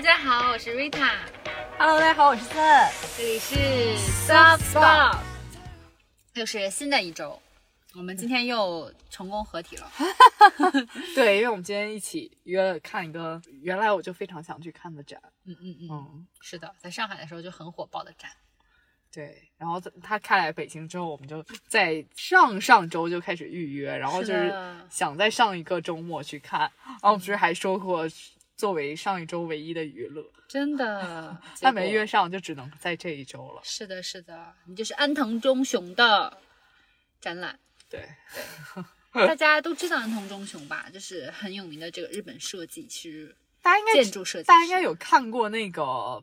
大家好，我是 Rita，Hello，大家好，我是森。这里是 Soft Spot，又是新的一周，我们今天又成功合体了。对，因为我们今天一起约了看一个原来我就非常想去看的展。嗯嗯嗯，嗯，是的，在上海的时候就很火爆的展。对。然后他开来北京之后，我们就在上上周就开始预约，然后就是想在上一个周末去看。然后我们不是还说过，作为上一周唯一的娱乐，真的，那没约。上，就只能在这一周了。是的，是的，你就是安藤忠雄的展览。对，大家都知道安藤忠雄吧？就是很有名的这个日本设计师，大家应该建筑设计，大家应该有看过那个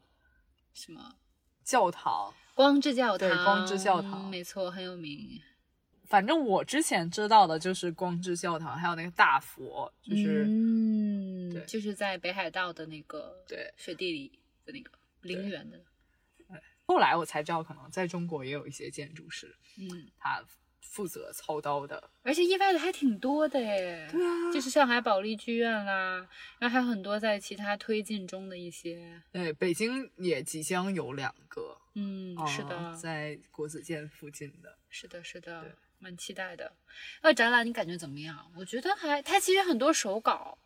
什么教堂。光之教堂？对光之教堂嗯没错，很有名。反正我之前知道的就是光之教堂，还有那个大佛，就是、嗯，对就是在北海道的那个对雪地里的那个陵园的，后来我才知道，可能在中国也有一些建筑师，嗯，他负责操刀的。而且意外的还挺多的耶。对啊就是上海保利剧院啦，然后还有很多在其他推进中的一些，对，北京也即将有两个，嗯，是的呃，在国子监附近的。是的，是的对，蛮期待的。那展览你感觉怎么样？我觉得还，它其实很多手稿，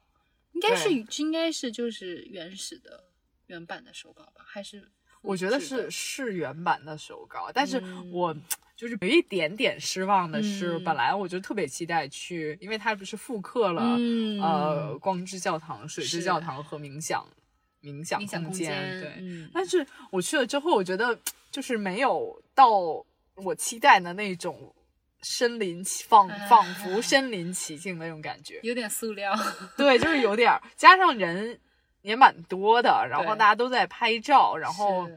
应该是应该是就是原始的原版的手稿吧，还是我觉得是是原版的手稿，但是嗯我就是有一点点失望的是，嗯本来我就特别期待去，因为它不是复刻了、嗯呃光之教堂、水之教堂和冥想冥想冥想空间，对。嗯，但是我去了之后，我觉得就是没有到我期待的那种身临其仿啊仿佛身临其境那种感觉。有点塑料，对，就是有点儿，加上人也蛮多的，然后大家都在拍照，然后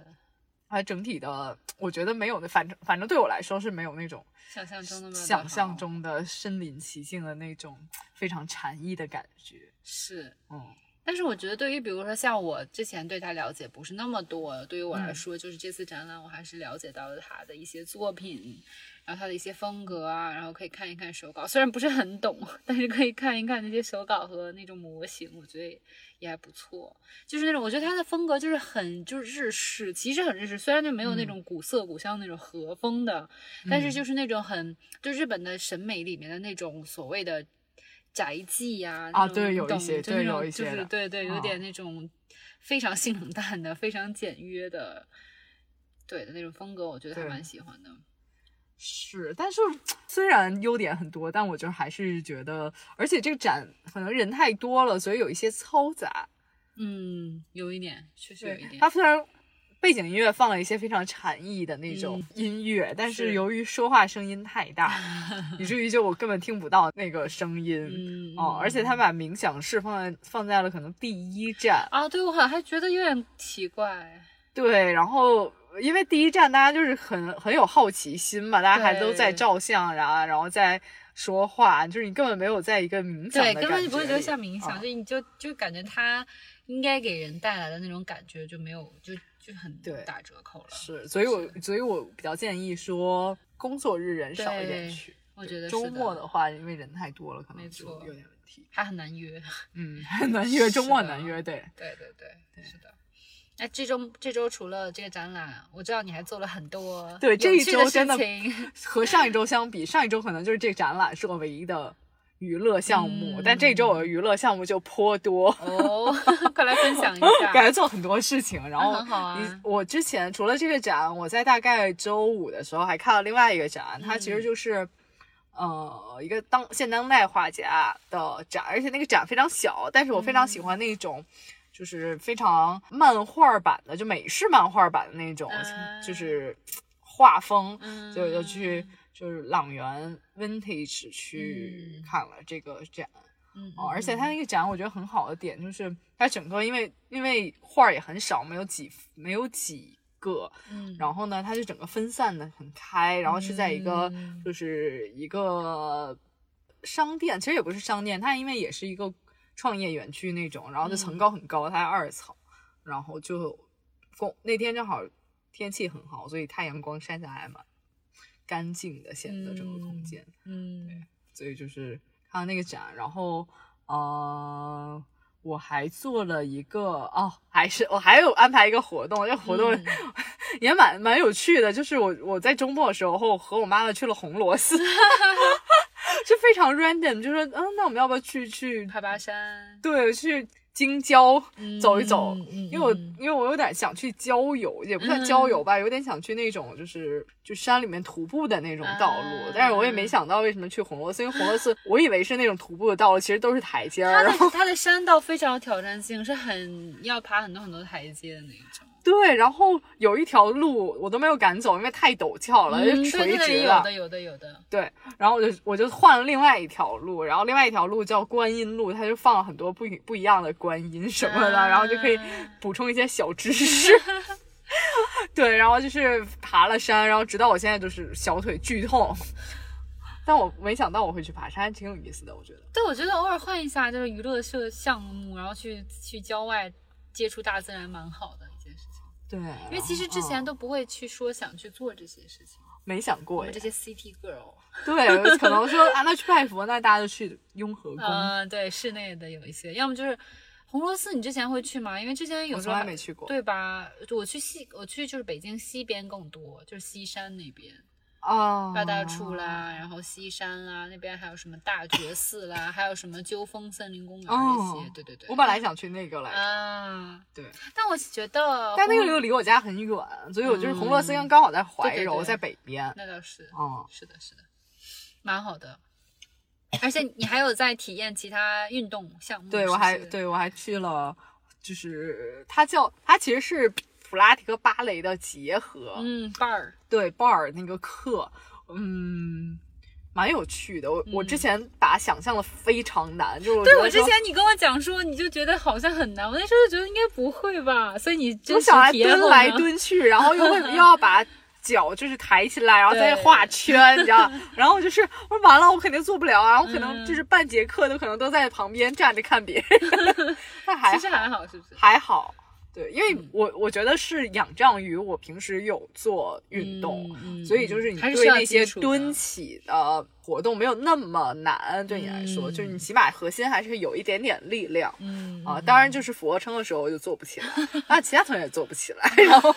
还整体的，我觉得没有那，反正反正对我来说是没有那种想象中的那么想象中的身临其境的那种非常禅意的感觉。是。嗯，但是我觉得，对于比如说像我之前对他了解不是那么多，对于我来嗯。说，就是这次展览我还是了解到了他的一些作品，然后他的一些风格啊，然后可以看一看手稿，虽然不是很懂，但是可以看一看那些手稿和那种模型，我觉得也还不错。就是那种我觉得他的风格就是很就是日式，其实很日式，虽然就没有那种古色古香那种和风的，但是就是那种很就日本的审美里面的那种所谓的宅记呀、啊对有一懂些对就那种就是有一些的对对，有啊点那种非常性冷淡的、非常简约的，对的那种风格，我觉得还蛮喜欢的。是，但是虽然优点很多，但我就还是觉得，而且这个展可能人太多了，所以有一些嘈杂。嗯，有一点，确实有一点。它虽然背景音乐放了一些非常禅意的那种音乐，但是是由于说话声音太大，以至于就我根本听不到那个声音。嗯哦，而且他把冥想室放在放在了可能第一站，啊，对我好像还觉得有点奇怪。对，然后因为第一站大家就是很很有好奇心嘛，大家还都在照相，然后然后在说话，就是你根本没有在一个冥想的对，根本就不会觉得感觉里像冥想，啊就你就就感觉它应该给人带来的那种感觉就没有，就就很对打折扣了。是，所以我所以我比较建议说工作日人少一点去。我觉得周末的话，因为人太多了，可能没就错有点问题。还很难约。嗯，很 难约，周末很难约，对。对对对，是的。哎，这周这周除了这个展览，我知道你还做了很多对这一周真的 和上一周相比，上一周可能就是这个展览是我唯一的娱乐项目，嗯但这周我的娱乐项目就颇多。哦，快来分享一下。感觉做很多事情，然后那很好啊我之前除了这个展，我在大概周五的时候还看了另外一个展，它嗯其实就是。呃，一个当现当代画家的展，而且那个展非常小，但是我非常嗯喜欢那种，就是非常漫画版的，就美式漫画版的那种，啊就是画风，嗯就就去就是朗园 Vintage 去嗯。看了这个展。嗯，哦，而且嗯它那个展我觉得很好的点就是它整个因为因为画儿也很少，没有几没有几个，嗯，然后呢，它就整个分散的很开，然后是在一个、嗯。就是一个商店，其实也不是商店，它因为也是一个创业园区那种，然后它层嗯高很高，它在二层，然后就风那天正好天气很好，所以太阳光晒下来嘛干净的，显得整个空嗯间。嗯所以就是看了那个展，然后呃，我还做了一个哦，还是我还有安排一个活动，这活动嗯 也蛮蛮有趣的，就是我我在周末的时候和我妈妈去了红螺寺，就非常 random，就说嗯，那我们要不要去去爬爬山，对去京郊走一走？因为我嗯因为我有点想去郊游，也不算郊游吧，有点想去那种就是就山里面徒步的那种道路，啊但是我也没想到为什么去红螺寺，因为红螺寺我以为是那种徒步的道路，其实都是台阶儿，它的山道非常有挑战性，是很要爬很多很多台阶的那种。对，然后有一条路我都没有敢走，因为太陡峭了，就嗯，垂直了。有的有的有的。对，然后我就我就换了另外一条路，然后另外一条路叫观音路，它就放了很多不一不一样的观音什么的，然后就可以啊补充一些小知识。对，然后就是爬了山，然后直到我现在就是小腿剧痛，但我没想到我会去爬山，挺有意思的，我觉得。对，我觉得偶尔换一下就是娱乐设项目，然后去去郊外接触大自然，蛮好的。对，因为其实之前嗯都不会去说想去做这些事情，没想过我，们这些 city girl，对，可能说啊，那去拜佛，那大家就去雍和宫。嗯、对，室内的有一些，要么就是红螺寺，你之前会去吗？因为之前有时候还没去过。对吧？我去西，我去就是北京西边更多，就是西山那边，啊，八大处啦，然后西山啦，那边还有什么大觉寺啦，还有什么鸠峰森林公园这哦些，对对对。我本来想去那个来着，啊，对，但我觉得，但那个又离我家很远，所以我就是红螺寺刚刚好在怀对对柔，对在北边。那倒是，嗯，是的，是的，蛮好的。而且你还有在体验其他运动项目，对我还，对我还去了，就是它叫它其实是普拉提和芭蕾的结合，嗯，bar 儿，对 bar 那个课，嗯。蛮有趣的，我、我之嗯前把它想象的非常难，就是对我之前你跟我讲说，你就觉得好像很难，我那时候就觉得应该不会吧，所以你真实我想来体验后蹲来蹲去，然后又会又 要把脚就是抬起来，然后再画圈，你知道？然后就是我说完了，我肯定做不了啊，我可能嗯就是半节课都可能都在旁边站着看别人，但还其实还好，是不是？还好。对，因为嗯我我觉得是仰仗于我平时有做运动，所以就是你对那些蹲起的活动没有那么难，对你来说，就是你起码核心还是有一点点力量。嗯啊，当然就是俯卧撑的时候就做不起来，啊其他同学也做不起来，然后，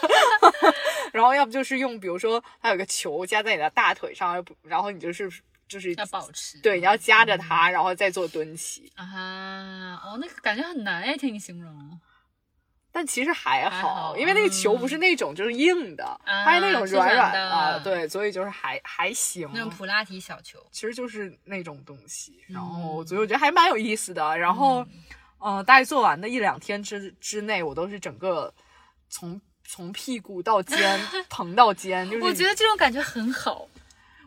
然后要不就是用，比如说它有个球夹在你的大腿上，要不然后你就是就是要保持对，你要夹着它，然后再做蹲起，啊，哦，那个感觉很难哎，听你形容。但其实还还好，因为那个球不是那种就是硬的，它是那种软软的啊，对，所以就是还还行，那种普拉提小球，其实就是那种东西，然后嗯。所以我觉得还蛮有意思的。然后，嗯、大概做完的一两天之之内，我都是整个从从屁股到肩 疼到肩，就是我觉得这种感觉很好。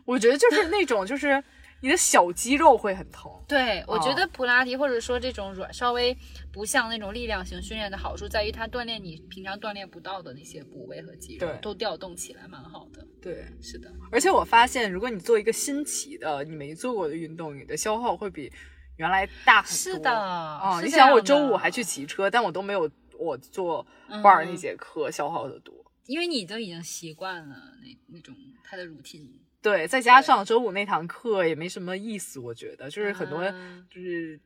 我觉得就是那种就是你的小肌肉会很疼。对，我觉哦得普拉提或者说这种软稍微不像那种力量型训练的好处在于它锻炼你平常锻炼不到的那些部位和肌肉都调动起来，蛮好的。对，是的，而且我发现，如果你做一个新奇的、你没做过的运动，你的消耗会比原来大很多。是的，啊、是你想我周五还去骑车，但我都没有我做嗯 bar 那节课消耗的多。因为你都已经习惯了那那种它的 routine，对，再加上周五那堂课也没什么意思，我觉得就是很多啊就是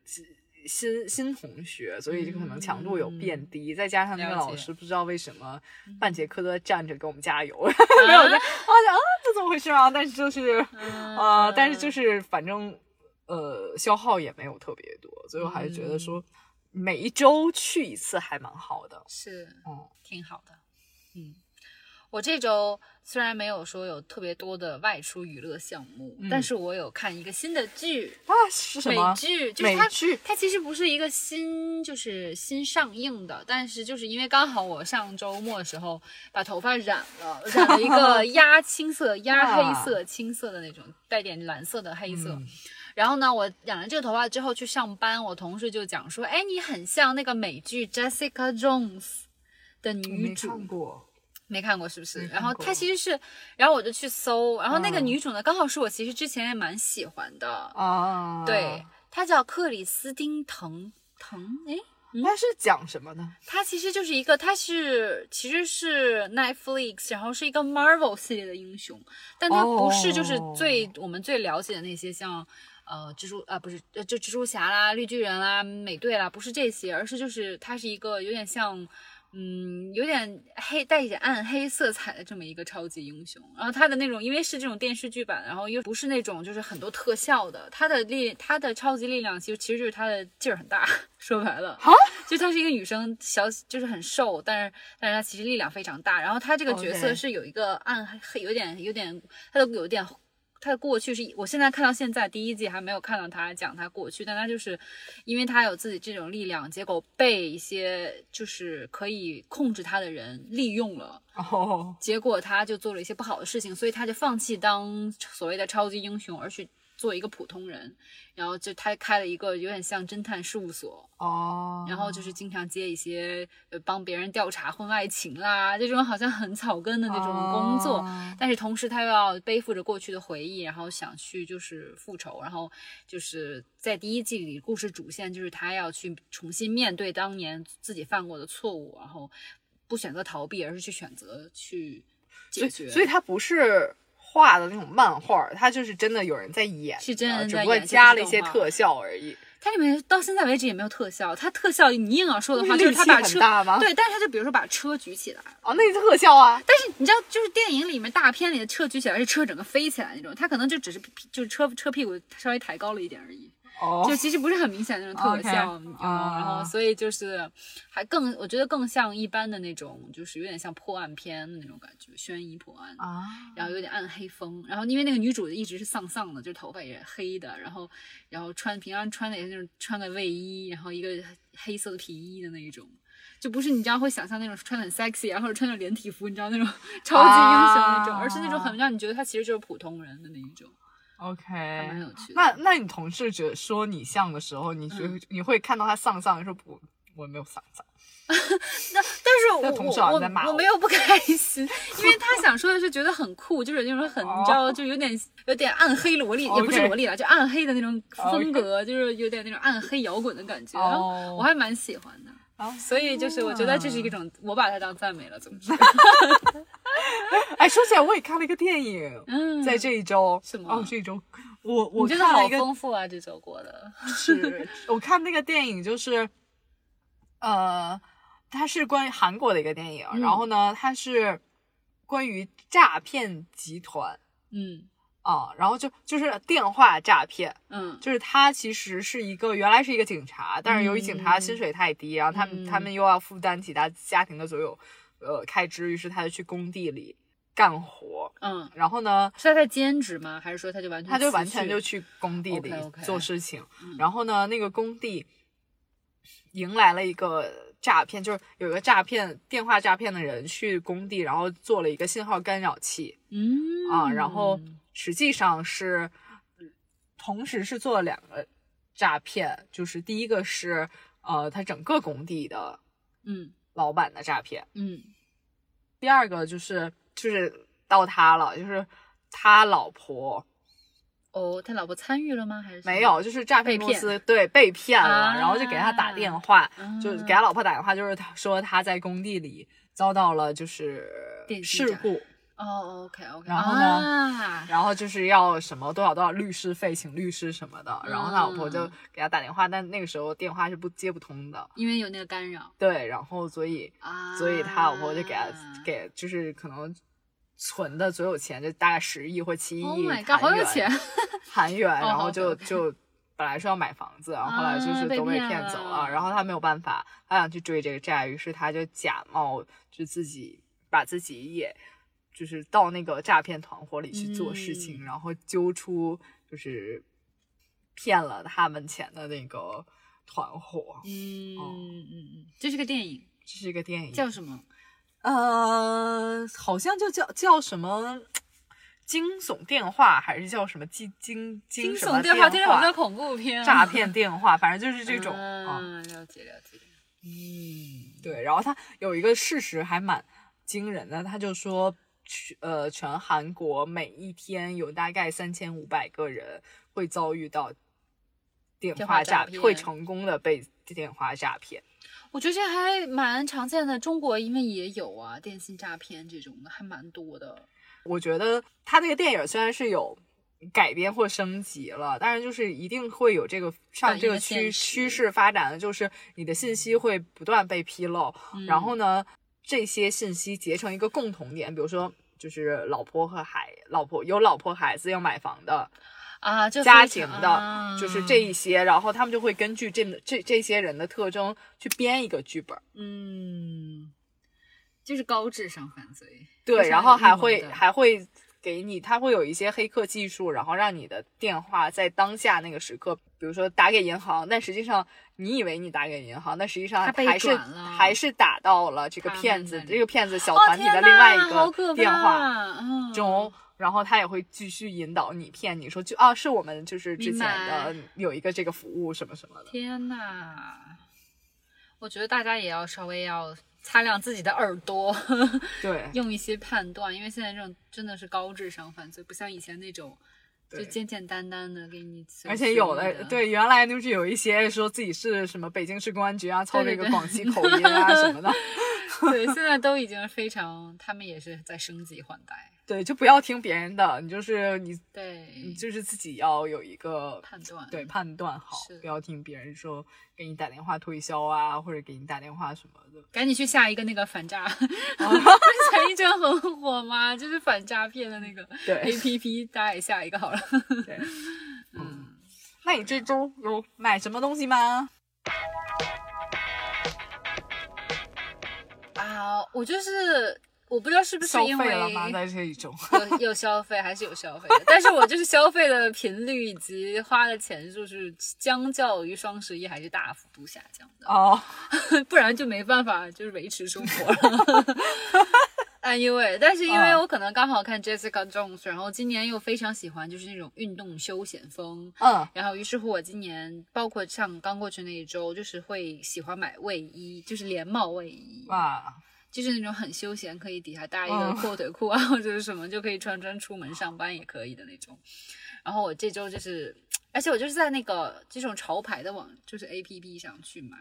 新新同学，所以就可能强度有变低。再加上那个老师不知道为什么半节课都在站着给我们加油，啊 没有在，我想啊这怎么回事啊？但是就是嗯呃，但是就是反正呃消耗也没有特别多，所以我还是觉得说每一周去一次还蛮好的。是嗯，挺好的。嗯，我这周虽然没有说有特别多的外出娱乐项目，嗯但是我有看一个新的剧，啊是什美么？剧，就是它美剧它其实不是一个新，就是新上映的，但是就是因为刚好我上周末的时候把头发染了，染了一个 鸭青色、鸭黑色、青色的那种，带点蓝色的黑色。嗯然后呢，我染了这个头发之后去上班，我同事就讲说，哎，你很像那个美剧 Jessica Jones 的女主，看过。没看过是不是？然后它其实是，然后我就去搜，然后那个嗯。女主呢，刚好是我其实之前也蛮喜欢的，啊，对，，她叫克里斯汀·滕滕，哎，那是讲什么呢？她其实就是一个，她是其实是 Netflix，然后是一个 Marvel 系列的英雄，但她不是就是哦最、我们最了解的那些像呃蜘蛛啊不是呃就蜘蛛侠啦、绿巨人啦、美队啦，不是这些，而是就是它是一个有点像。嗯，有点黑，带一点暗黑色彩的这么一个超级英雄。然后他的那种，因为是这种电视剧版，然后又不是那种就是很多特效的，他的力，他的超级力量其实其实就是他的劲儿很大。说白了，哈，就她是一个女生，小就是很瘦，但是但是她其实力量非常大。然后她这个角色是有一个暗黑，有点有点，她的有点。她的过去是我现在看到现在第一季还没有看到他讲他过去，但他就是因为他有自己这种力量，结果被一些就是可以控制他的人利用了，哦，结果他就做了一些不好的事情，所以他就放弃当所谓的超级英雄，而去做一个普通人。然后就他开了一个有点像侦探事务所，哦，然后就是经常接一些呃帮别人调查婚外情啦，这种好像很草根的那种工作。哦但是同时他又要背负着过去的回忆，然后想去就是复仇，然后就是在第一季里故事主线就是他要去重新面对当年自己犯过的错误，然后不选择逃避，而是去选择去解决。所以所以它不是画的那种漫画，它就是真的有人在演，是真的只不过加了一些特效而已。它里面到现在为止也没有特效，它特效你硬要说的话，就是力气很他把车大吗？对，但是它就比如说把车举起来。哦，那是特效啊。但是你知道，就是电影里面大片里的车举起来是车整个飞起来那种，它可能就只是屁就是车车屁股稍微抬高了一点而已，哦就其实不是很明显的那种特效。然后所以就是还更，我觉得更像一般的那种，就是有点像破案片的那种感觉，悬疑破案。啊，然后有点暗黑风，然后因为那个女主一直是丧丧的，就是头发也是黑的，然后然后穿平常穿的也是那种穿个卫衣，然后一个黑色的皮衣的那一种，就不是你知道会想象那种穿得很 sexy 啊，或者穿着连体服，你知道那种 超级英雄那种，啊而是那种很让你觉得他其实就是普通人的那一种，还 OK，蛮有趣的。那那你同事觉得说你像的时候，你觉、嗯你会看到他丧丧，你说不，我没有丧丧。那但是我同事好我我我没有不开心，因为他想说的是觉得很酷，就是那种很你知道，就有点有点暗黑萝莉，也不是萝莉了，就暗黑的那种风格，就是有点那种暗黑摇滚的感觉，然后哦我还蛮喜欢的。啊所以就是我觉得这是一种，我把它当赞美了。总之，哎，说起来，我也看了一个电影，嗯，在这一周。什么？哦，这一周。我我看了一个丰富啊，这周过的。是，我看那个电影就是，呃，它是关于韩国的一个电影，嗯。然后呢，它是关于诈骗集团。嗯啊，然后就就是电话诈骗，嗯。就是他其实是一个原来是一个警察，但是由于警察薪水太低，然后他们、嗯。他们又要负担起他家庭的所有呃开支，于是他就去工地里干活，嗯，然后呢，是他在兼职吗？还是说他就完全他就完全就去工地里？做事情。嗯。然后呢，那个工地迎来了一个诈骗，就是有一个诈骗电话诈骗的人去工地，然后做了一个信号干扰器嗯。啊，然后实际上是同时是做了两个诈骗，就是第一个是呃他整个工地的嗯老板的诈骗，嗯第二个就是就是到他了，就是他老婆。哦，他老婆参与了吗？还是没有，就是诈骗公司对被骗了，啊然后就给他打电话，啊就给他老婆打电话，就是他说他在工地里遭到了就是事故，哦，OK OK，然后呢啊、然后就是要什么多少多少律师费，请律师什么的，然后他老婆就嗯给他打电话，但那个时候电话是不接不通的，因为有那个干扰。对，然后所以啊，所以他老婆就给他给就是可能。存的所有钱就大概十亿或七亿 Oh my god，韩好有元钱韩元，哦然后就 OK，OK。就本来是要买房子，然后后来就是都被骗骗走了了，然后他没有办法，他想去追这个债，于是他就假冒就自己把自己也就是到那个诈骗团伙里去做事情，嗯然后揪出就是骗了他们钱的那个团伙。嗯哦嗯嗯，这是个电影，这是一个电影，叫什么？呃，好像就叫叫什么惊悚电话，还是叫什么惊惊惊惊悚电话，听着好话像恐怖片啊，诈骗电话，反正就是这种了解了解。嗯，对。然后他有一个事实还蛮惊人的，他就说，全呃全韩国每一天有大概三千五百个人会遭遇到电电话话诈骗会成功的被电话诈骗。我觉得这还蛮常见的，中国因为也有啊，电信诈骗这种的还蛮多的。我觉得他那个电影虽然是有改编或升级了，但是就是一定会有这个上这个趋趋势发展的，就是你的信息会不断被披露，嗯然后呢，这些信息结成一个共同点，比如说就是老婆和孩，老婆有老婆孩子要买房的啊，就家庭常的，就是这一些，然后他们就会根据这这这些人的特征去编一个剧本。嗯，就是高智商犯罪。对，然后还会还会给你，他会有一些黑客技术，然后让你的电话在当下那个时刻，比如说打给银行，但实际上你以为你打给银行，但实际上还是还是打到了这个骗子这个骗子小哦团体的另外一个电话中。然后他也会继续引导你骗你说就啊是我们就是之前的有一个这个服务什么什么的，天呐，我觉得大家也要稍微要擦亮自己的耳朵，对用一些判断，因为现在这种真的是高智商犯罪，不像以前那种就简简单单的给你。而且有的对原来就是有一些说自己是什么北京市公安局啊，操对对对这个广西 口音啊什么的。对，现在都已经非常，他们也是在升级换代。对，就不要听别人的，你就是你，对你，就是自己要有一个判断对判断好，不要听别人说给你打电话推销啊，或者给你打电话什么的。赶紧去下一个那个反诈 前一阵很火嘛，就是反诈骗的那个对 A P P，大家也下一个好了。对，嗯，那你这周有买什么东西吗？啊，我就是我不知道是不是因为费了吗？在这一周？有 有消费还是有消费的，但是我就是消费的频率以及花的钱数是相较于双十一还是大幅度下降的，哦，不然就没办法就是维持生活了。Anyway，但是因为嗯我可能刚好看 Jessica Jones，然后今年又非常喜欢就是那种运动休闲风，嗯然后于是乎我今年包括像刚过去那一周，就是会喜欢买卫衣，就是连帽卫衣，哇，就是那种很休闲，可以底下搭一个嗯阔腿裤啊，或者是什么，就可以穿穿出门上班也可以的那种。然后我这周就是，而且我就是在那个这种潮牌的网，就是 A P P 上去买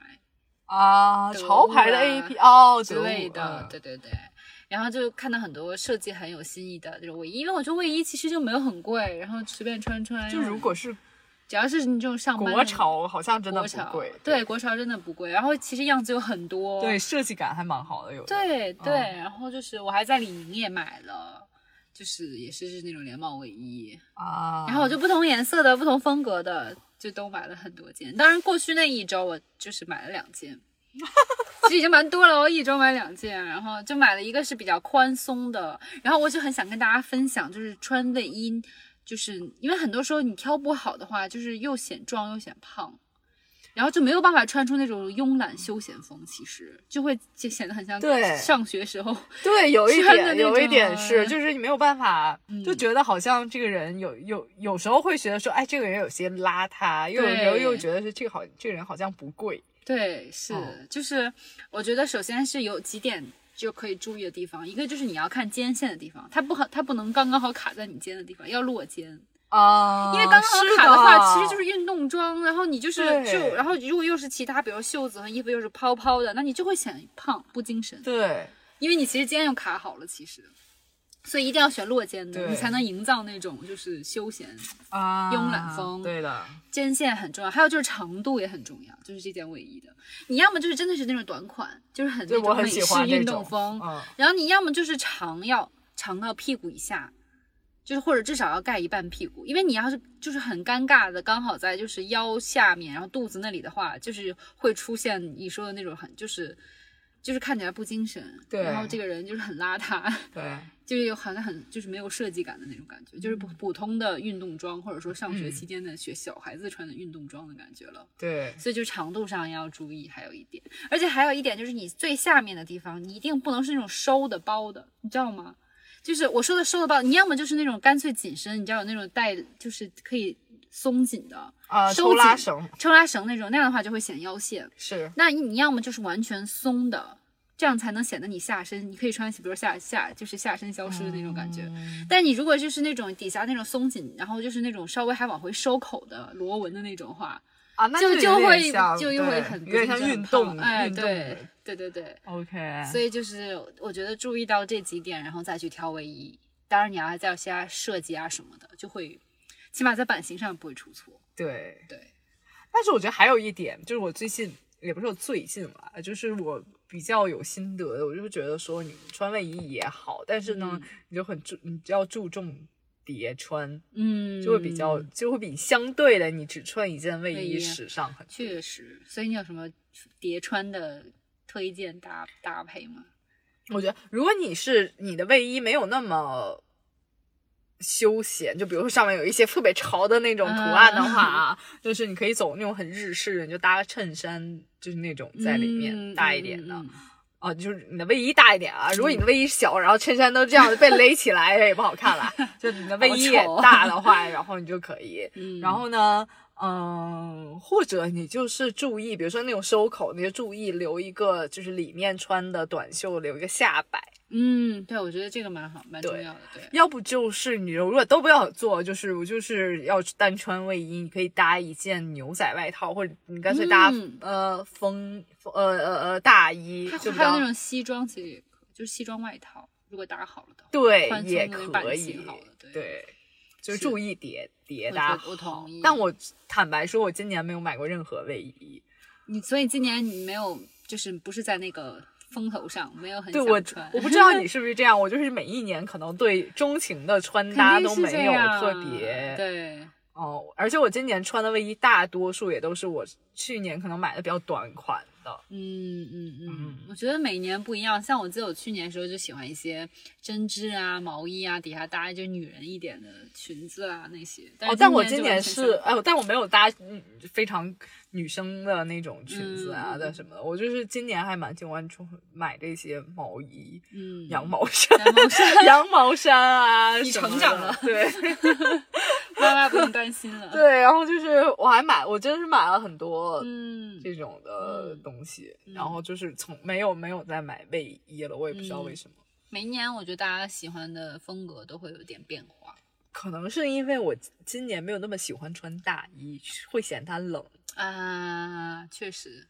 啊，潮牌的物啊 A P 哦之类的，嗯对对对。然后就看到很多设计很有新意的这种卫衣，因为我觉得卫衣其实就没有很贵，然后随便穿穿。就如果是只要是你这种上班的国潮，好像真的不贵。对国潮真的不贵。然后其实样子有很多，对，设计感还蛮好的，有的。对对，嗯然后就是我还在李宁也买了，就是也是是那种连帽卫衣，啊，然后我就不同颜色的、不同风格的就都买了很多件。当然过去那一周我就是买了两件，其实已经蛮多了，我一周买两件，然后就买了一个是比较宽松的，然后我就很想跟大家分享，就是穿卫衣，就是因为很多时候你挑不好的话，就是又显壮又显胖。然后就没有办法穿出那种慵懒休闲风，其实就会就显得很像对上学时候对，有一点，有一点是，就是你没有办法，就嗯觉得好像这个人有有有时候会觉得说，哎，这个人有些邋遢，又有时候又觉得是这个好，这个人好像不贵。对，是，哦就是我觉得首先是有几点就可以注意的地方，一个就是你要看肩线的地方，它不好，它不能刚刚好卡在你肩的地方，要落肩，啊因为刚刚好卡的话，的。其实就是运动装，然后你就是就，然后如果又是其他，比如袖子和衣服又是泡泡的，那你就会显胖不精神，对。因为你其实肩又卡好了，其实。所以一定要选落肩的，你才能营造那种就是休闲啊，慵懒风。对的，肩线很重要，还有就是长度也很重要，就是这件卫衣的，你要么就是真的是那种短款，就是很那种美式运动风，嗯。然后你要么就是长要长到屁股以下，就是或者至少要盖一半屁股，因为你要是就是很尴尬的，刚好在就是腰下面，然后肚子那里的话，就是会出现你说的那种很就是就是看起来不精神，对。然后这个人就是很邋遢，对就是有好像很就是没有设计感的那种感觉，就是普普通的运动装，或者说上学嗯期间的学小孩子穿的运动装的感觉了。对所以就长度上要注意，还有一点，而且还有一点就是你最下面的地方，你一定不能是那种收的包的，你知道吗？就是我说的收的包，你要么就是那种干脆紧身，你知道有那种带就是可以松紧的啊，收抽拉紧绳抽拉绳那种，那样的话就会显腰线。是那你你要么就是完全松的，这样才能显得你下身，你可以穿比如下下就是下身消失的那种感觉。嗯但你如果就是那种底下那种松紧，然后就是那种稍微还往回收口的螺纹的那种话，啊，那就就会就又会很有点运动哎，对对对对，OK，所以就是我觉得注意到这几点，然后再去挑卫衣。当然你要再加设计啊什么的，就会起码在版型上不会出错。对对，但是我觉得还有一点，就是我最近也不是我最近了，就是我比较有心得的，我就觉得说你穿卫衣也好，但是呢，你就很注，你就要注重叠穿，嗯，就会比较，就会比相对的你只穿一件卫衣时尚很多。确实。所以你有什么叠穿的推荐搭搭配吗？我觉得，如果你是你的卫衣没有那么休闲，就比如说上面有一些特别潮的那种图案的话啊，就是你可以走那种很日式的，你就搭个衬衫，就是那种在里面、嗯大一点的。嗯嗯啊，就是你的卫衣大一点啊。如果你的卫衣小，然后衬衫都这样子被勒起来，也不好看了。就你的卫衣也大的话，然后你就可以。嗯然后呢，嗯，或者你就是注意，比如说那种收口，你就注意留一个，就是里面穿的短袖留一个下摆。嗯，对，我觉得这个蛮好，蛮重要的。对，要不就是你如果都不要做，就是我就是要单穿卫衣，你可以搭一件牛仔外套，或者你干脆搭、嗯呃风呃呃呃大衣，还就还有那种西装，其实也可以，就是西装外套，如果搭好了的话，对也可以好了，对对，就注意叠叠搭我我同意但我坦白说，我今年没有买过任何卫衣。你所以今年你没有，就是不是在那个风头上，没有很对我我不知道你 是不是这样，我就是每一年可能对钟情的穿搭都没有特别对，哦，而且我今年穿的卫衣大多数也都是我去年可能买的比较短款的。嗯嗯嗯嗯，我觉得每年不一样。像我记得我去年的时候就喜欢一些针织啊、毛衣啊，底下搭就女人一点的裙子啊那些。哦但我今今年是，哎，但我没有搭嗯非常女生的那种裙子啊的什么的，我就是今年还蛮喜欢出买这些毛衣、嗯羊毛衫、羊毛衫 啊，你成长了对 妈妈不用担心了。对，然后就是我还买，我真的是买了很多嗯，这种的嗯东西，嗯然后就是从没有没有再买卫衣了，我也不知道嗯为什么。每一年我觉得大家喜欢的风格都会有点变化可能是因为我今年没有那么喜欢穿大衣，会嫌它冷。啊，确实，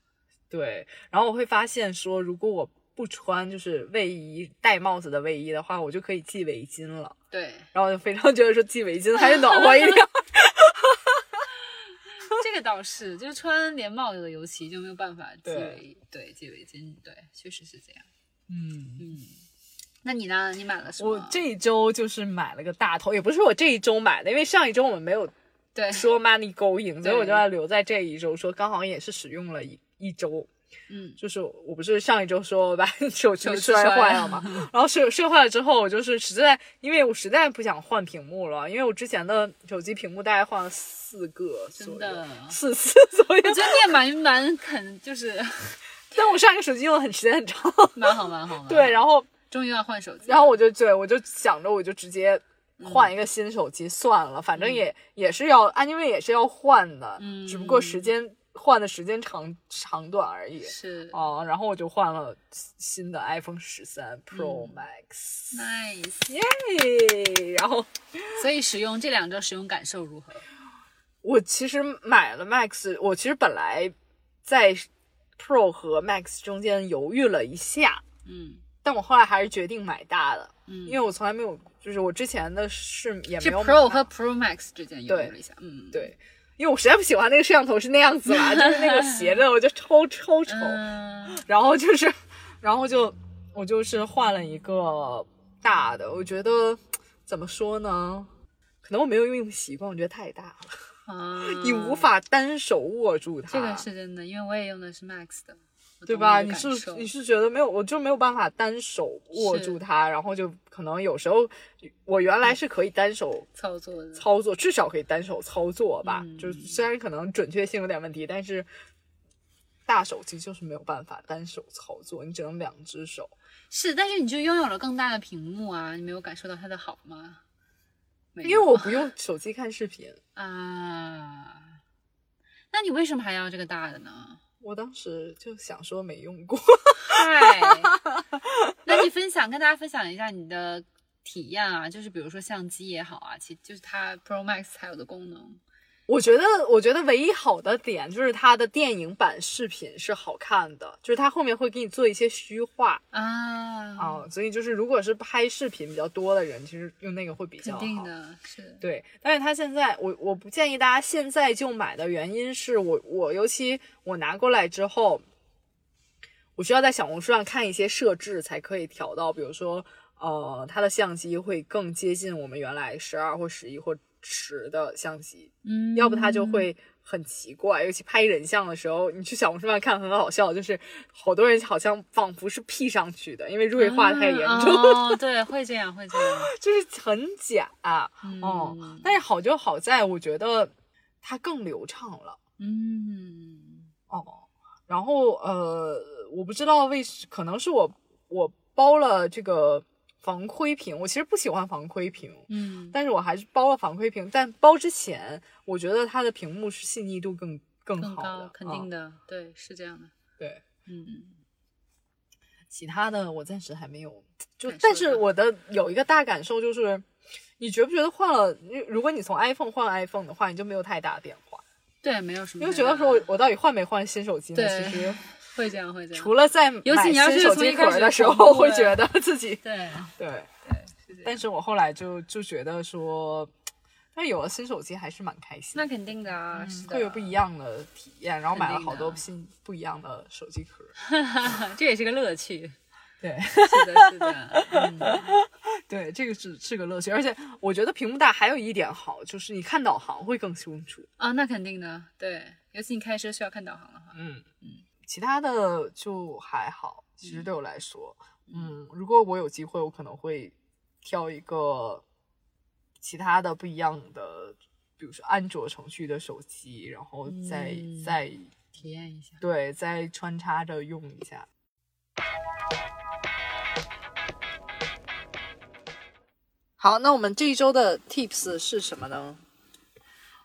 对，然后我会发现说，如果我不穿就是卫衣戴帽子的卫衣的话，我就可以系围巾了。对，然后我就非常觉得说系围巾还是暖和一点。这个倒是，就是穿连帽子的，尤其就没有办法系对围，对，系围巾，对，确实是这样。嗯，嗯，那你呢？你买了什么？我这一周就是买了个大头，也不是我这一周买的，因为上一周我们没有对，说 money going，所以我就要留在这一周说，刚好也是使用了一一周。嗯，就是我不是上一周说我把 手机摔坏了嘛，然后摔摔坏了之后，我就是实在，因为我实在不想换屏幕了，因为我之前的手机屏幕大概换了四个左右四次左右我，觉得你也蛮蛮肯，就是但我上一个手机用的很时间很长，蛮好蛮好的。对，然后终于要换手机，然后我就对我就想着我就直接换一个新手机算了，反正也也是要啊，因为也是要换的，嗯只不过时间换的时间长长短而已。是哦，然后我就换了新的 iPhone 十三 Pro 嗯 Max，、nice。耶！然后 所以使用这两周使用感受如何？我其实买了 Max，我其实本来在 Pro 和 Max 中间犹豫了一下，嗯但我后来还是决定买大的，嗯，因为我从来没有，就是我之前的是也没有 Pro 和 Pro Max 之间犹豫了一下，嗯，对，因为我实在不喜欢那个摄像头是那样子啦，就是那个斜着，我就超超丑。嗯，然后就是，然后就我就是换了一个大的，我觉得怎么说呢？可能我没有用习惯，我觉得太大了，啊，你无法单手握住它。这个是真的，因为我也用的是 Max 的，对吧？你你是你是觉得没有，我就没有办法单手握住它，然后就可能有时候我原来是可以单手操作的，操作，至少可以单手操作吧。嗯就是虽然可能准确性有点问题，但是大手机就是没有办法单手操作，你只能两只手。是，但是你就拥有了更大的屏幕啊，你没有感受到它的好吗？因为我不用手机看视频，啊，那你为什么还要这个大的呢？我当时就想说没用过。嗨，那你分享跟大家分享一下你的体验啊，就是比如说相机也好啊，其就是它 Pro Max 才有的功能，我觉得，我觉得唯一好的点就是它的电影版视频是好看的，就是它后面会给你做一些虚化啊啊，所以就是如果是拍视频比较多的人，其实用那个会比较好。肯定的，是对。但是它现在，我我不建议大家现在就买的原因是我我尤其我拿过来之后，我需要在小红书上看一些设置才可以调到，比如说呃，它的相机会更接近我们原来十二或十一或。十的相机，嗯，要不它就会很奇怪，尤其拍人像的时候，你去小红书上看很好笑，就是好多人好像仿佛是 P 上去的，因为锐化太严重。哦，对，会这样，会这样，就是很假哦。但是好就好在，我觉得它更流畅了。嗯，哦，然后呃，我不知道为什，可能是我我包了这个。防窥屏，我其实不喜欢防窥屏，嗯，但是我还是包了防窥屏。但包之前，我觉得它的屏幕是细腻度更更好的，肯定的，对，是这样的，对，嗯。其他的我暂时还没有，就但是我的有一个大感受就是，你觉不觉得换了？如果你从 iPhone 换 iPhone 的话，你就没有太大的变化。对，没有什么。因为觉得说我到底换没换新手机呢？其实。会这样，会这样。除了在买新手机壳的时候，会觉得自己对对对，但是我后来就就觉得说，但有了新手机还是蛮开心。那肯定的啊，会有不一样的体验。然后买了好多新不一样的手机壳，这也是个乐趣。对，是的，是的，对，这个是是个乐趣。而且我觉得屏幕大还有一点好，就是你看导航会更清楚啊。那肯定的，对，尤其你开车需要看导航的话，嗯嗯。其他的就还好，其实对我来说，嗯，如果我有机会，我可能会挑一个其他的不一样的，比如说安卓程序的手机，然后再再体验一下，对，再穿插着用一下。好，那我们这一周的 tips 是什么呢？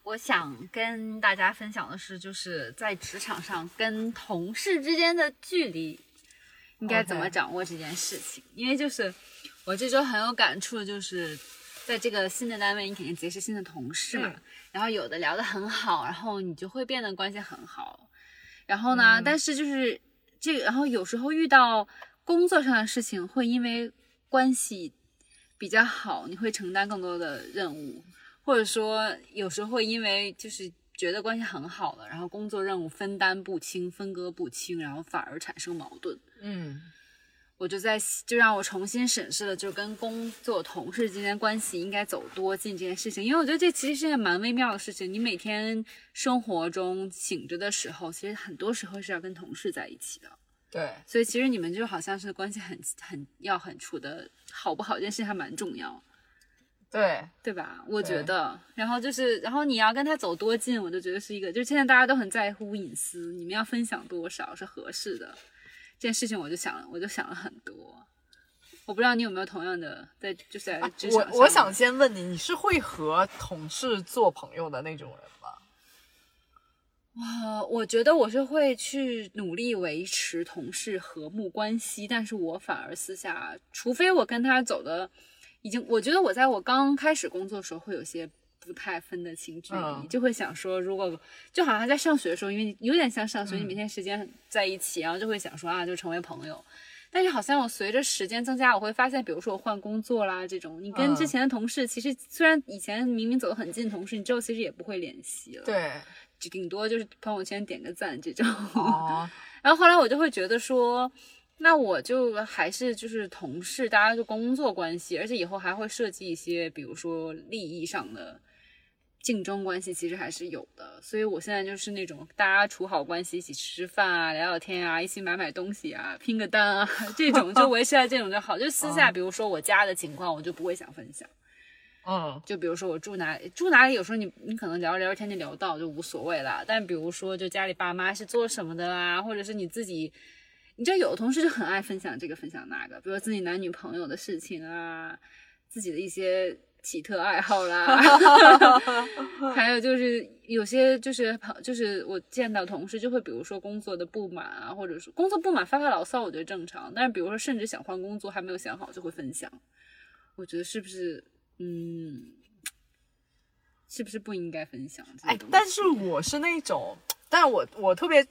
我想跟大家分享的是，就是在职场上跟同事之间的距离应该怎么掌握这件事情。因为就是我这周很有感触，就是在这个新的单位，你肯定结识新的同事嘛。然后有的聊得很好，然后你就会变得关系很好。然后呢，但是就是这个，然后有时候遇到工作上的事情，会因为关系比较好，你会承担更多的任务。或者说，有时候会因为就是觉得关系很好了，然后工作任务分担不清、分割不清，然后反而产生矛盾。嗯，我就在就让我重新审视了，就跟工作同事之间关系应该走多近这件事情，因为我觉得这其实是个蛮微妙的事情。你每天生活中醒着的时候，其实很多时候是要跟同事在一起的。对，所以其实你们就好像是关系很很要很处的好不好，这件事情还蛮重要。对对吧？我觉得，然后就是，然后你要跟他走多近，我就觉得是一个，就是现在大家都很在乎隐私，你们要分享多少是合适的，这件事情我就想，我就想了很多。我不知道你有没有同样的，在就是在我我想先问你，你是会和同事做朋友的那种人吗？哇，我觉得我是会去努力维持同事和睦关系，但是我反而私下，除非我跟他走的。已经，我觉得我在我刚开始工作的时候会有些不太分得清距离，就会想说，如果就好像在上学的时候，因为有点像上学，你每天时间在一起，然后就会想说啊，就成为朋友。但是好像我随着时间增加，我会发现，比如说我换工作啦这种，你跟之前的同事，其实虽然以前明明走得很近，同事你之后其实也不会联系了，对，就顶多就是朋友圈点个赞这种。然后后来我就会觉得说。那我就还是就是同事，大家就工作关系，而且以后还会涉及一些，比如说利益上的竞争关系，其实还是有的。所以我现在就是那种大家处好关系，一起吃饭啊，聊聊天啊，一起买买东西啊，拼个单啊，这种就 维持在这种就好。就私下，比如说我家的情况，我就不会想分享。嗯，就比如说我住哪里，住哪里，有时候你你可能聊着聊着天就聊到，就无所谓了。但比如说，就家里爸妈是做什么的啦，或者是你自己。你知道有的同事就很爱分享这个分享那个，比如自己男女朋友的事情啊，自己的一些奇特爱好啦，还有就是有些就是朋就是我见到同事就会比如说工作的不满啊，或者说工作不满发发牢骚，我觉得正常。但是比如说甚至想换工作还没有想好就会分享，我觉得是不是嗯，是不是不应该分享哎？，但是我是那种，但我我特别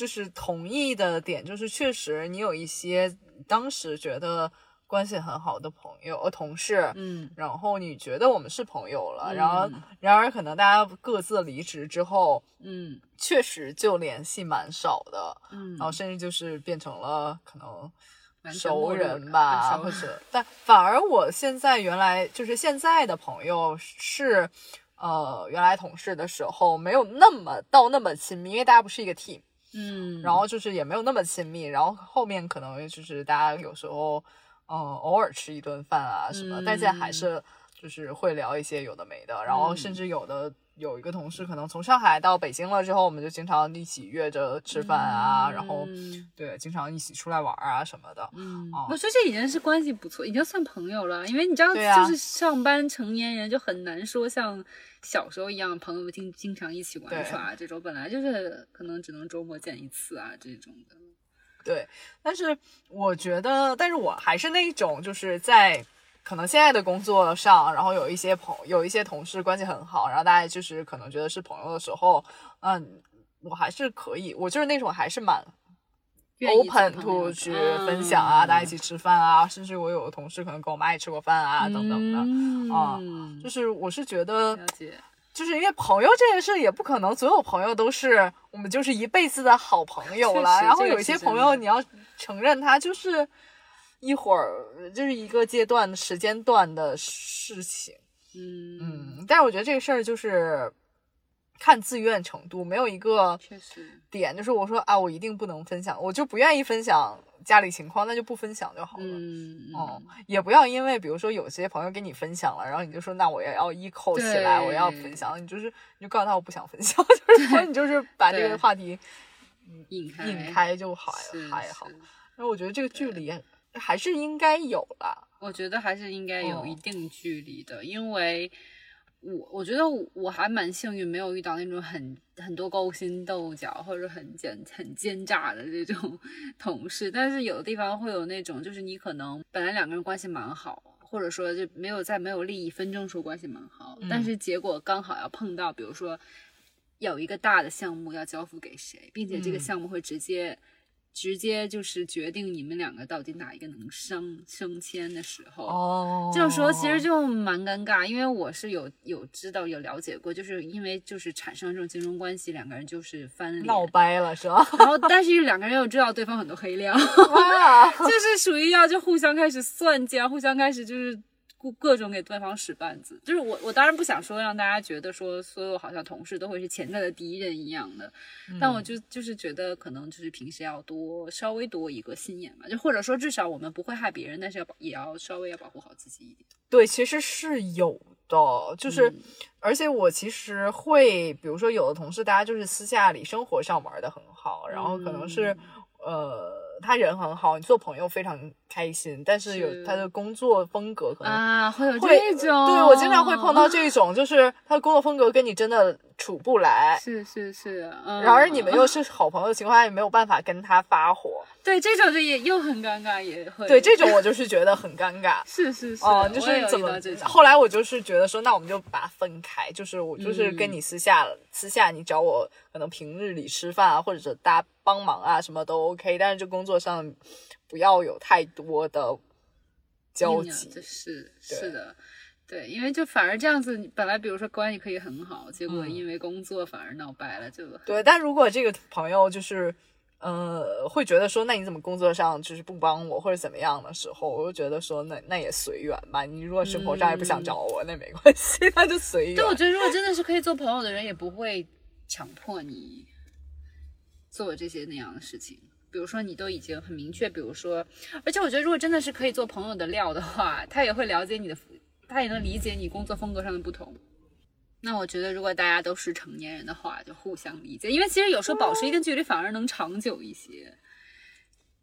就是同意的点，就是确实你有一些当时觉得关系很好的朋友、呃同事，嗯然后你觉得我们是朋友了，然后。嗯然而可能大家各自离职之后，嗯。确实就联系蛮少的，嗯，然后甚至就是变成了可能熟人吧，熟或者 但反而我现在原来就是现在的朋友是，呃，原来同事的时候没有那么到那么亲密，因为大家不是一个 team，嗯，然后就是也没有那么亲密，然后后面可能就是大家有时候，嗯、偶尔吃一顿饭啊什么，但现在还嗯。是就是会聊一些有的没的，然后嗯。甚至有的有一个同事可能从上海到北京了之后，我们就经常一起约着吃饭啊，然后嗯对，经常一起出来玩啊什么的。嗯哦，我觉得这已经是关系不错，已经算朋友了。因为你知道，就是上班成年人就很难说像小时候一样，朋友经经常一起玩对耍这种，本来就是可能只能周末见一次啊这种的。对，但是我觉得，但是我还是那一种，就是在可能现在的工作上，然后有一些朋有一些同事关系很好，然后大家就是可能觉得是朋友的时候，嗯，我还是可以，我就是那种还是蛮 open to 去分享啊，嗯大家一起吃饭啊，甚至我有的同事可能跟我妈也吃过饭啊，等等的。啊嗯就是我是觉得，就是因为朋友这件事也不可能所有朋友都是我们就是一辈子的好朋友了，然后有一些朋友你要承认他就是一会儿就是一个阶段时间段的事情，嗯。嗯，但是我觉得这个事儿就是看自愿程度，没有一个确实，点就是我说啊我一定不能分享，我就不愿意分享家里情况，那就不分享就好了。嗯哦，也不要因为比如说有些朋友跟你分享了，然后你就说那我也要一口起来，我要分享，你就是你就告诉他我不想分享，就是说你就是把这个话题引开引开就还是还好。是。然后我觉得这个距离还是应该有了。我觉得还是应该有哦一定距离的，因为我我觉得我我还蛮幸运，没有遇到那种很很多勾心斗角或者很奸很奸诈的这种 同事，但是有的地方会有那种，就是你可能本来两个人关系蛮好。或者说就没有在没有利益纷争时候关系蛮好，但嗯是结果刚好要碰到，比如说有一个大的项目要交付给谁，并且这个嗯项目会直接直接就是决定你们两个到底哪一个能升升迁的时候，哦这种时候其实就蛮尴尬，因为我是有有知道有了解过，就是因为就是产生这种竞争关系，两个人就是翻脸，闹掰了是吧？然后但是两个人又知道对方很多黑料，哇，就是属于要就互相开始算计啊，互相开始就是各各种给对方使绊子。就是我我当然不想说让大家觉得说所有好像同事都会是潜在的敌人一样的，但我就就是觉得可能就是平时要多稍微多一个心眼吧，就或者说至少我们不会害别人，但是要也要稍微要保护好自己一点。对，其实是有的，就是、嗯而且我其实会，比如说有的同事，大家就是私下里生活上玩的很好，然后可能是、呃，他人很好，你做朋友非常开心，但是有他的工作风格可能啊，会有会，这种，对我经常会碰到这种，就是他的工作风格跟你真的处不来。是是是，嗯，然而你们又是好朋友的情况下，也没有办法跟他发火，对这种就也又很尴尬，也会对这种我就是觉得很尴尬。是 是是，哦、就是怎么后来我就是觉得说，那我们就把它分开，就是我就是跟嗯你私下、私下你找我，可能平日里吃饭啊，或者大家帮忙啊，什么都 OK，但是就工作上不要有太多的交集。这是是的。对，因为就反而这样子，本来比如说关系可以很好，结果嗯因为工作反而闹掰了，就对，但如果这个朋友就是，呃，会觉得说，那你怎么工作上就是不帮我或者怎么样的时候，我就觉得说，那那也随缘吧。你如果生活上也不想找我，那没关系，那就随缘。对，我觉得如果真的是 可以做朋友的人，也不会强迫你做这些那样的事情。比如说，你都已经很明确，比如说，而且我觉得，如果真的是可以做朋友的料的话，他也会了解你的，他也能理解你工作风格上的不同。那我觉得，如果大家都是成年人的话，就互相理解，因为其实有时候保持一定距离反而能长久一些，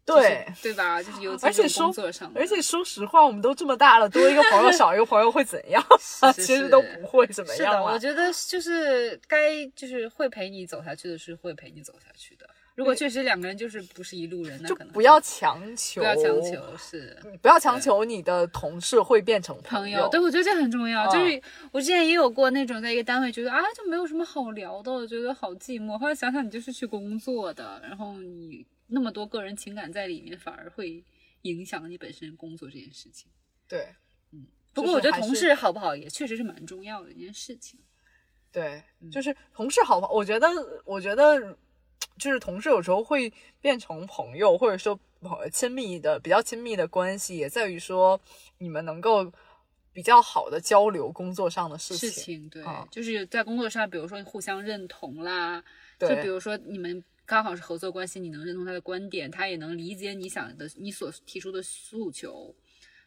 对。就是对吧？就是尤其而且工作上的，而且说实话，我们都这么大了，多一个朋友 少一个朋友会怎样？是 其实都不会怎么是的，样嘛我。觉得就是该就是会陪你走下去的是会陪你走下去的。如果确实两个人就是不是一路人，那就可能不要强求，不要强求，是不要强求你的同事会变成朋友。对，我觉得这很重要。嗯就是我之前也有过那种在一个单位觉得啊，就没有什么好聊的，我觉得好寂寞。后来想想，你就是去工作的，然后你那么多个人情感在里面，反而会影响你本身工作这件事情。对嗯不过我觉得同事好不好也确实是蛮重要的一件事情。对，嗯就是同事好不好？我觉得，我觉得就是同事有时候会变成朋友，或者说呃亲密的、比较亲密的关系，也在于说你们能够比较好的交流工作上的事情。事情对，啊就是在工作上，比如说互相认同啦，就比如说你们刚好是合作关系，你能认同他的观点，他也能理解你想的你所提出的诉求，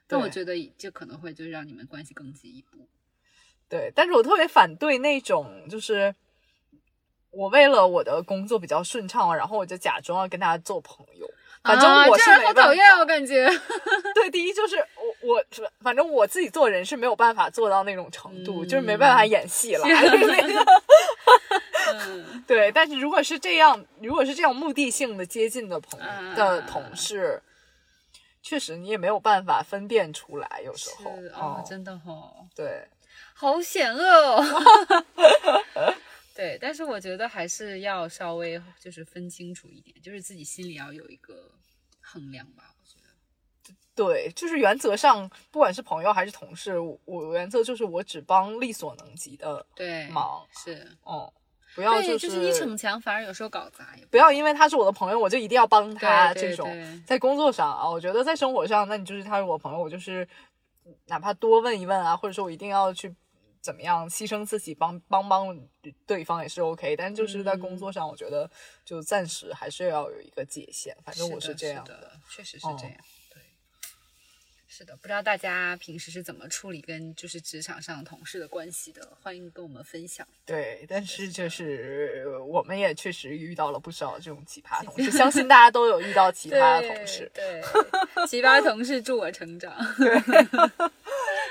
那我觉得这可能会就让你们关系更进一步。对，但是我特别反对那种，就是我为了我的工作比较顺畅，然后我就假装要跟大家做朋友。反正啊、我这样是没办好讨厌，我感觉。对，第一就是我我是反正我自己做人是没有办法做到那种程度，就是没嗯办法演戏了。对，但是如果是这样，如果是这样目的性的接近的朋啊的同事，确实你也没有办法分辨出来，有时候哦，哦真的哦，对好险恶哦。对，但是我觉得还是要稍微就是分清楚一点，就是自己心里要有一个衡量吧。我觉得，对，就是原则上，不管是朋友还是同事，我我原则就是我只帮力所能及的，对，忙是，哦、不要就是你逞强，反而有时候搞砸，也不要因为他是我的朋友，我就一定要帮他这种。在工作上啊，我觉得在生活上，那你就是他是我朋友，我就是哪怕多问一问啊，或者说我一定要去怎么样牺牲自己帮帮帮对方也是 OK。但就是在工作上，我觉得就暂时还是要有一个界限。反正我是这样的，确实是哦这样。对，是的，不知道大家平时是怎么处理跟就是职场上同事的关系的，欢迎跟我们分享。对，但是就是我们也确实遇到了不少这种奇葩同事，相信大家都有遇到奇 葩的同事，对，奇葩同事助我成长。对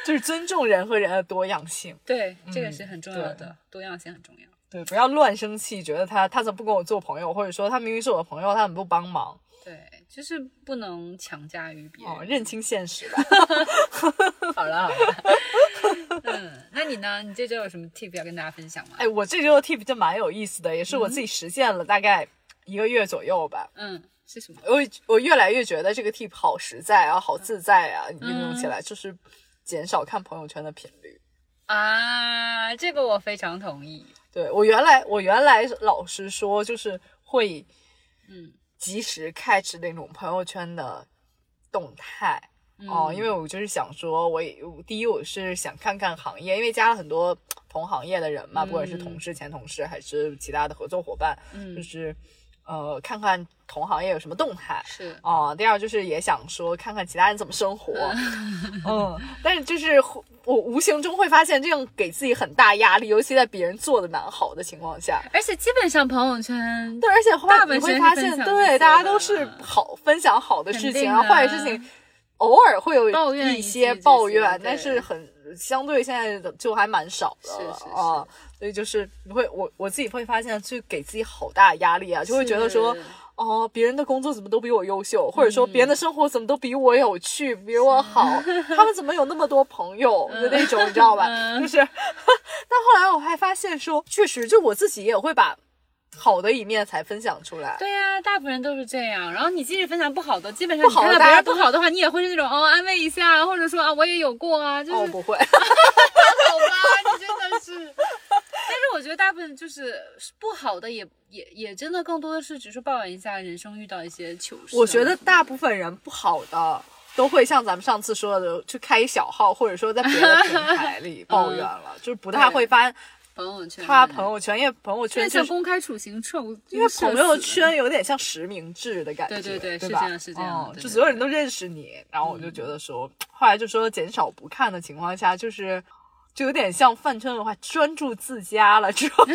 就是尊重人和人的多样性。对，这个嗯是很重要的，多样性很重要。对，不要乱生气，觉得他他怎么不跟我做朋友，或者说他明明是我的朋友，他怎么不帮忙？对，就是不能强加于别人。哦，认清现实吧。好 了好了，嗯，那你呢？你这周有什么 tip 要跟大家分享吗？哎，我这周的 tip 就蛮有意思的，也是我自己实现了大概一个月左右吧。嗯，是什么？我我越来越觉得这个 tip 好实在啊，好自在啊，你运用起来就是减少看朋友圈的频率。啊，这个我非常同意。对我原来我原来老实说就是会嗯及时 catch 那种朋友圈的动态。哦，因为我就是想说，我也我第一我是想看看行业，因为加了很多同行业的人嘛，不管是同事、前同事还是其他的合作伙伴，嗯。就是呃看看同行业有什么动态。是啊、第二就是也想说看看其他人怎么生活，嗯，但是就是我无形中会发现这样给自己很大压力，尤其在别人做的蛮好的情况下，而且基本上朋友圈对，而且后来你会发现，对，大家都是好分享好的事情，然后坏的事情偶尔会有一抱怨一些抱怨，但是很相对现在的就还蛮少的了是是啊。所以就是你会我我自己会发现，就给自己好大压力啊，就会觉得说。哦，别人的工作怎么都比我优秀，或者说嗯别人的生活怎么都比我有趣，比我好，他们怎么有那么多朋友 的那种，你知道吧？嗯就是，但后来我还发现说，确实，就我自己也会把好的一面才分享出来。对呀、大部分人都是这样。然后你即使分享不好的，基本上看到别人不好的话，你也会是那种哦安慰一下，或者说啊我也有过啊，就是、哦，不会，好吧，你真的是。但是我觉得大部分就是不好的也，也也真的更多的是只是抱怨一下人生遇到一些糗事。我觉得大部分人不好的都会像咱们上次说的，去开一小号，或者说在别的平 台里抱怨了，就是不太会发朋友圈他朋友圈，因为朋友圈是公开处刑处，因为朋友圈有点像实名制的感觉，对对对吧是这样是这样就所有人都认识你，然后我就觉得说，后来就说减少不看的情况下，就是就有点像饭圈文化，专注自家了之后，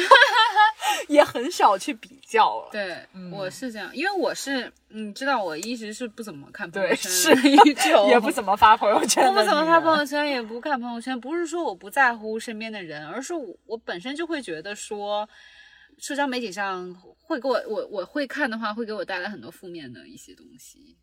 也很少去比较了。对，嗯我是这样，因为我是你知道，我一直是不怎么看朋友，圈是的 一种，也不怎么发朋友圈我不怎么发朋友圈，也不看朋友圈。不是说我不在乎身边的人，而是我我本身就会觉得说，社交媒体上会给我我我会看的话，会给我带来很多负面的一些东西。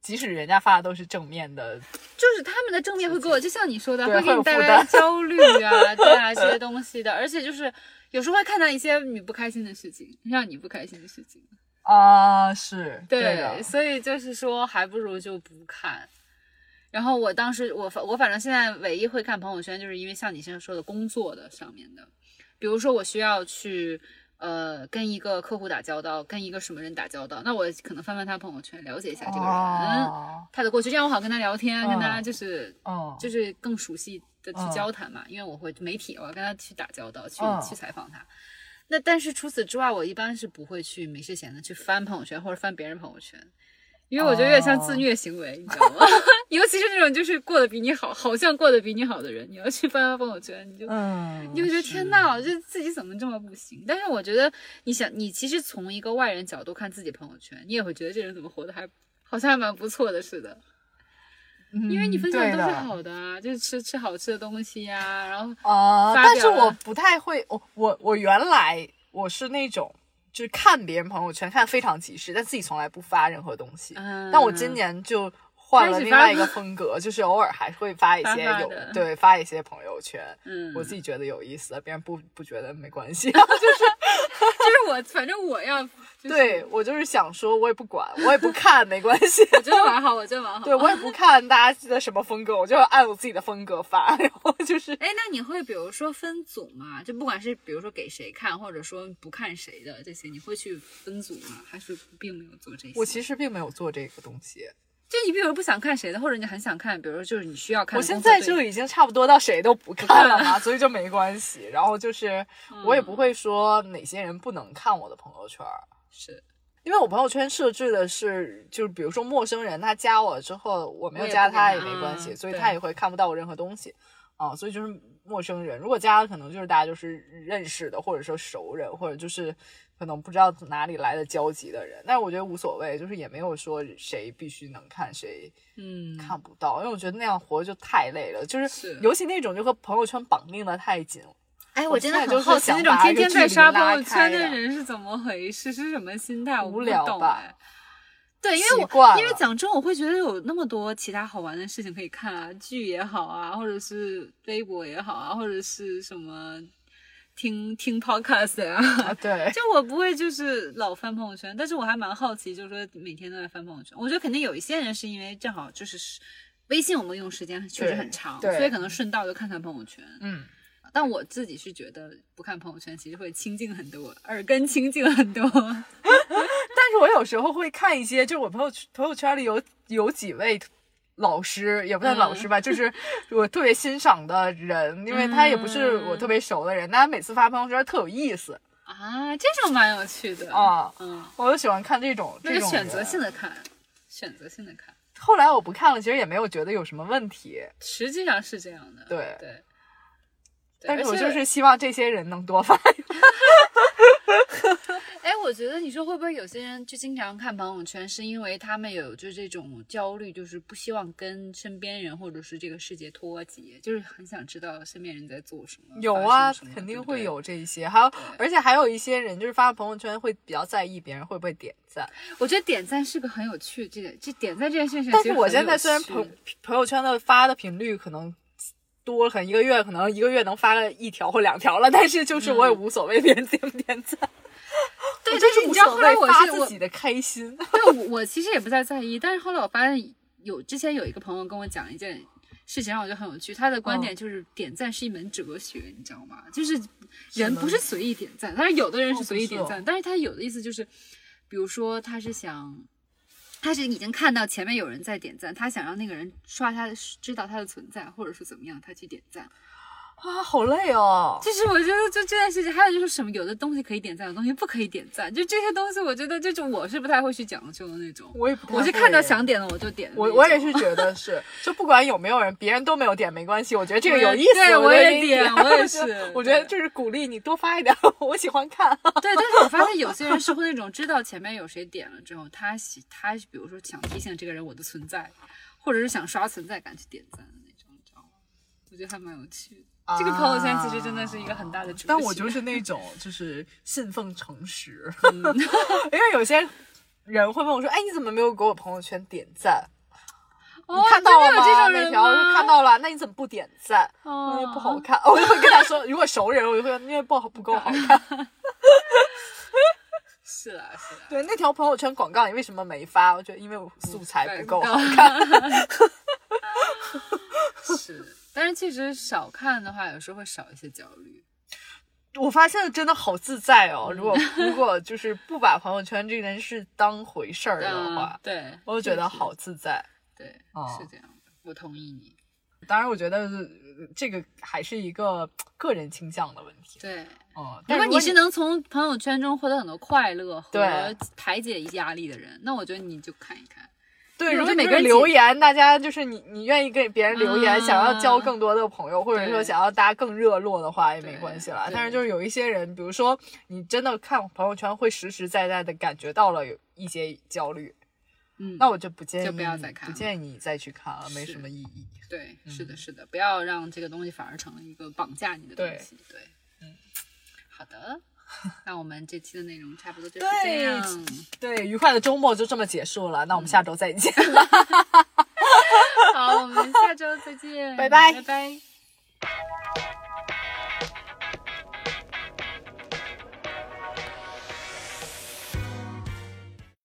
即使人家发的都是正面的，就是他们的正面会给我，就像你说的，会给你带来焦虑啊，对啊，这些东西的。而且就是有时候会看到一些你不开心的事情，让你不开心的事情。啊，是对，的，所以就是说，还不如就不看。然后我当时，我反我反正现在唯一会看朋友圈，就是因为像你现在说的工作的上面的，比如说我需要去呃跟一个客户打交道，跟一个什么人打交道，那我可能翻翻他朋友圈，了解一下这个人、哦他的过去，这样我好跟他聊天，跟他嗯就是哦就是更熟悉的去嗯交谈嘛，因为我会媒体，我要跟他去打交道，去、嗯去采访他。那但是除此之外，我一般是不会去没事闲的去翻朋友圈或者翻别人朋友圈，因为我觉得有点像自哦虐行为，你知道吗？尤其是那种就是过得比你好，好像过得比你好的人，你要去翻翻朋友圈，你就。嗯，你就会觉得天呐，就自己怎么这么不行？但是我觉得，你想，你其实从一个外人角度看自己朋友圈，你也会觉得这人怎么活得还好像还蛮不错的似的。因为你嗯分享的都是好的啊，就是吃吃好吃的东西呀、然后啊、发但是我不太会，我我我原来我是那种就是看别人朋友圈看非常及时，但自己从来不发任何东西。嗯，但我今年就换了另外一个风格，就是偶尔还会发一些有对发一些朋友圈，嗯，我自己觉得有意思，别人不不觉得没关系。就是我，反正我要、就是、对，我就是想说，我也不管，我也不看，没关系。我觉得蛮好，我觉得蛮好。对我也不看大家的什么风格，我就按我自己的风格发，然后就是哎，那你会比如说分组吗？就不管是比如说给谁看，或者说不看谁的这些，你会去分组吗？还是并没有做这些？我其实并没有做这个东西。就你比如不想看谁的，或者你很想看，比如说就是你需要看我现。在就已经差不多到谁都不看了嘛，所以就没关系。然后就是我也不会说哪些人不能看我的朋友圈儿，是因为我朋友圈设置的是，就是比如说陌生人他加我之后，我没有加他也没关系，所以他也会看不到我任何东西。啊，所以就是陌生人，如果加了，可能就是大家就是认识的，或者说熟人，或者就是可能不知道哪里来的交集的人。但是我觉得无所谓，就是也没有说谁必须能看谁嗯，看不到，因为我觉得那样活就太累了，就是是尤其那种就和朋友圈绑定的太紧了。哎，我我真的很好奇，那种天天在刷朋友圈的人是怎么回事？是什么心态？我无不聊吧懂哎。对，因为我因为讲真，我会觉得有那么多其他好玩的事情可以看啊，剧也好啊，或者是微博也好啊，或者是什么听听 podcast 啊。啊，对，就我不会就是老翻朋友圈，但是我还蛮好奇，就是说每天都在翻朋友圈。我觉得肯定有一些人是因为正好就是微信我们用时间确实很长，对所以可能顺道就看看朋友圈。嗯，但我自己是觉得不看朋友圈其实会清静很多，耳根清静很多。但是我有时候会看一些，就是我朋友朋友圈里有有几位老师，也不算老师吧，就 是我特别欣赏的人，因为他也不是我特别熟的人，但他每次发朋友圈特有意思啊，这种蛮有趣的。啊，嗯，我就喜欢看这种那就这种选择性的看，选择性的看，后来我不看了，其实也没有觉得有什么问题，实际上是这样的。对对。对但是我就是希望这些人能多发。哎，我觉得你说会不会有些人就经常看朋友圈，是因为他们有就这种焦虑，就是不希望跟身边人或者是这个世界脱节，就是很想知道身边人在做什么。有啊肯定会有这一些，还有而且还有一些人就是发朋友圈会比较在意别人会不会点赞。我觉得点赞是个很有趣，这个这点赞这件事情。但是我现在虽然朋朋友圈的发的频率可能多了，可能一个月可能一个月能发个一条或两条了，但是就是我也无所谓别人点不点赞，对，但就是无所你知道后来谓发我是我自己的开心。对我我其实也不太在意，但是后来我发现有之前有一个朋友跟我讲一件事情，让我觉得很有趣。他的观嗯点就是点赞是一门哲学，你知道吗？就是人不是随意点赞，但是有的人是随意点赞，哦但是他有的意思就是，比如说他是想。他是已经看到前面有人在点赞，他想让那个人刷他知道他的存在，或者是怎么样，他去点赞。啊，好累哦！就是我觉得就这件事情，还有就是什么，有的东西可以点赞，有的东西不可以点赞，就这些东西，我觉得就是我是不太会去讲究的那种。我也不太我是看到想点的我就点我。我也是觉得 是，就不管有没有人，别人都没有点没关系。我觉得这个有意思，对我也点我也是我觉得对就是鼓励你多发一点，我喜欢看。对，但是我发现有些人是会那种知道前面有谁点了之后，他喜他比如说想提醒这个人我的存在，或者是想刷存在感去点赞的那种，你知道吗？我觉得还蛮有趣的。这个朋友圈其实真的是一个很大的主。但我就是那 种就是信奉诚实，嗯因为有些人会问我说：“哎，你怎么没有给我朋友圈点赞？哦你看到了吗？这那条我说看到了，那你怎么不点赞？哦因为不好看。我就会跟他说，如果熟人，我就会因为不好不够好看。是啦是啦，对，那条朋友圈广告你为什么没发？我觉得因为我素材不够好对看。是，但是其实少看的话，有时候会少一些焦虑。我发现真的好自在嗯哦。如果 如果就是不把朋友圈这件事当回事儿的话嗯，，对，我就觉得好自在。对，哦是这样的，我同意你。当然，我觉得呃这个还是一个个人倾向的问题。对，嗯，如果你是能从朋友圈中获得很多快乐和排解压力的人，那我觉得你就看一看。对，如果每个我觉得每个人留言，大家就是你，你愿意给别人留言，嗯想要交更多的朋友，或者说想要大家更热络的话，也没关系啦。但是就是有一些人，比如说你真的看朋友圈，会实实在在的感觉到了有一些焦虑，嗯，那我就不建议，就不要再看了不建议你再去看了，没什么意义。对，是嗯的，是的，不要让这个东西反而成了一个绑架你的东对西。对，嗯，好的，那我们这期的内容差不多就是这样，对，愉快的周末就这么结束了。那我们下周再见 了。好，我们下周再见，拜拜，拜拜。